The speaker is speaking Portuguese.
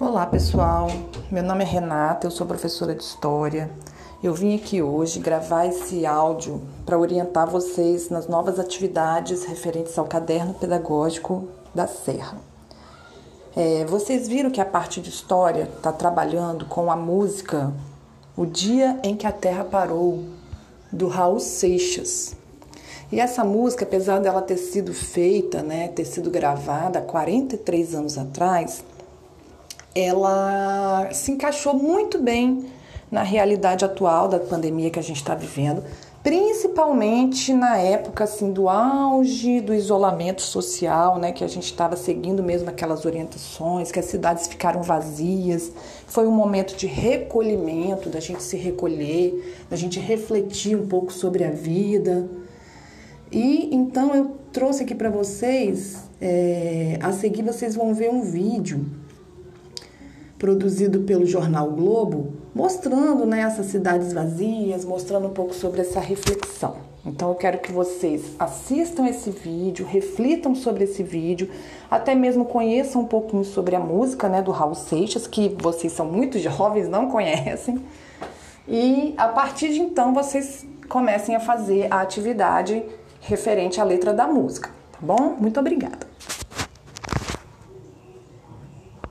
Olá pessoal, meu nome é Renata, eu sou professora de História. Eu vim aqui hoje gravar esse áudio para orientar vocês nas novas atividades referentes ao caderno pedagógico da Serra. É, vocês viram que a parte de História está trabalhando com a música O Dia em que a Terra Parou, do Raul Seixas. E essa música, apesar dela ter sido feita, né, ter sido gravada há 43 anos atrás, ela se encaixou muito bem na realidade atual da pandemia que a gente está vivendo, principalmente na época assim do auge do isolamento social, né, que a gente estava seguindo mesmo aquelas orientações, que as cidades ficaram vazias. Foi um momento de recolhimento, da gente se recolher, da gente refletir um pouco sobre a vida. E então eu trouxe aqui para vocês, é, a seguir vocês vão ver um vídeo produzido pelo jornal Globo, mostrando né, essas cidades vazias, mostrando um pouco sobre essa reflexão. Então eu quero que vocês assistam esse vídeo, reflitam sobre esse vídeo, até mesmo conheçam um pouquinho sobre a música né, do Raul Seixas, que vocês são muito jovens, não conhecem. E a partir de então vocês comecem a fazer a atividade referente à letra da música, tá bom? Muito obrigada.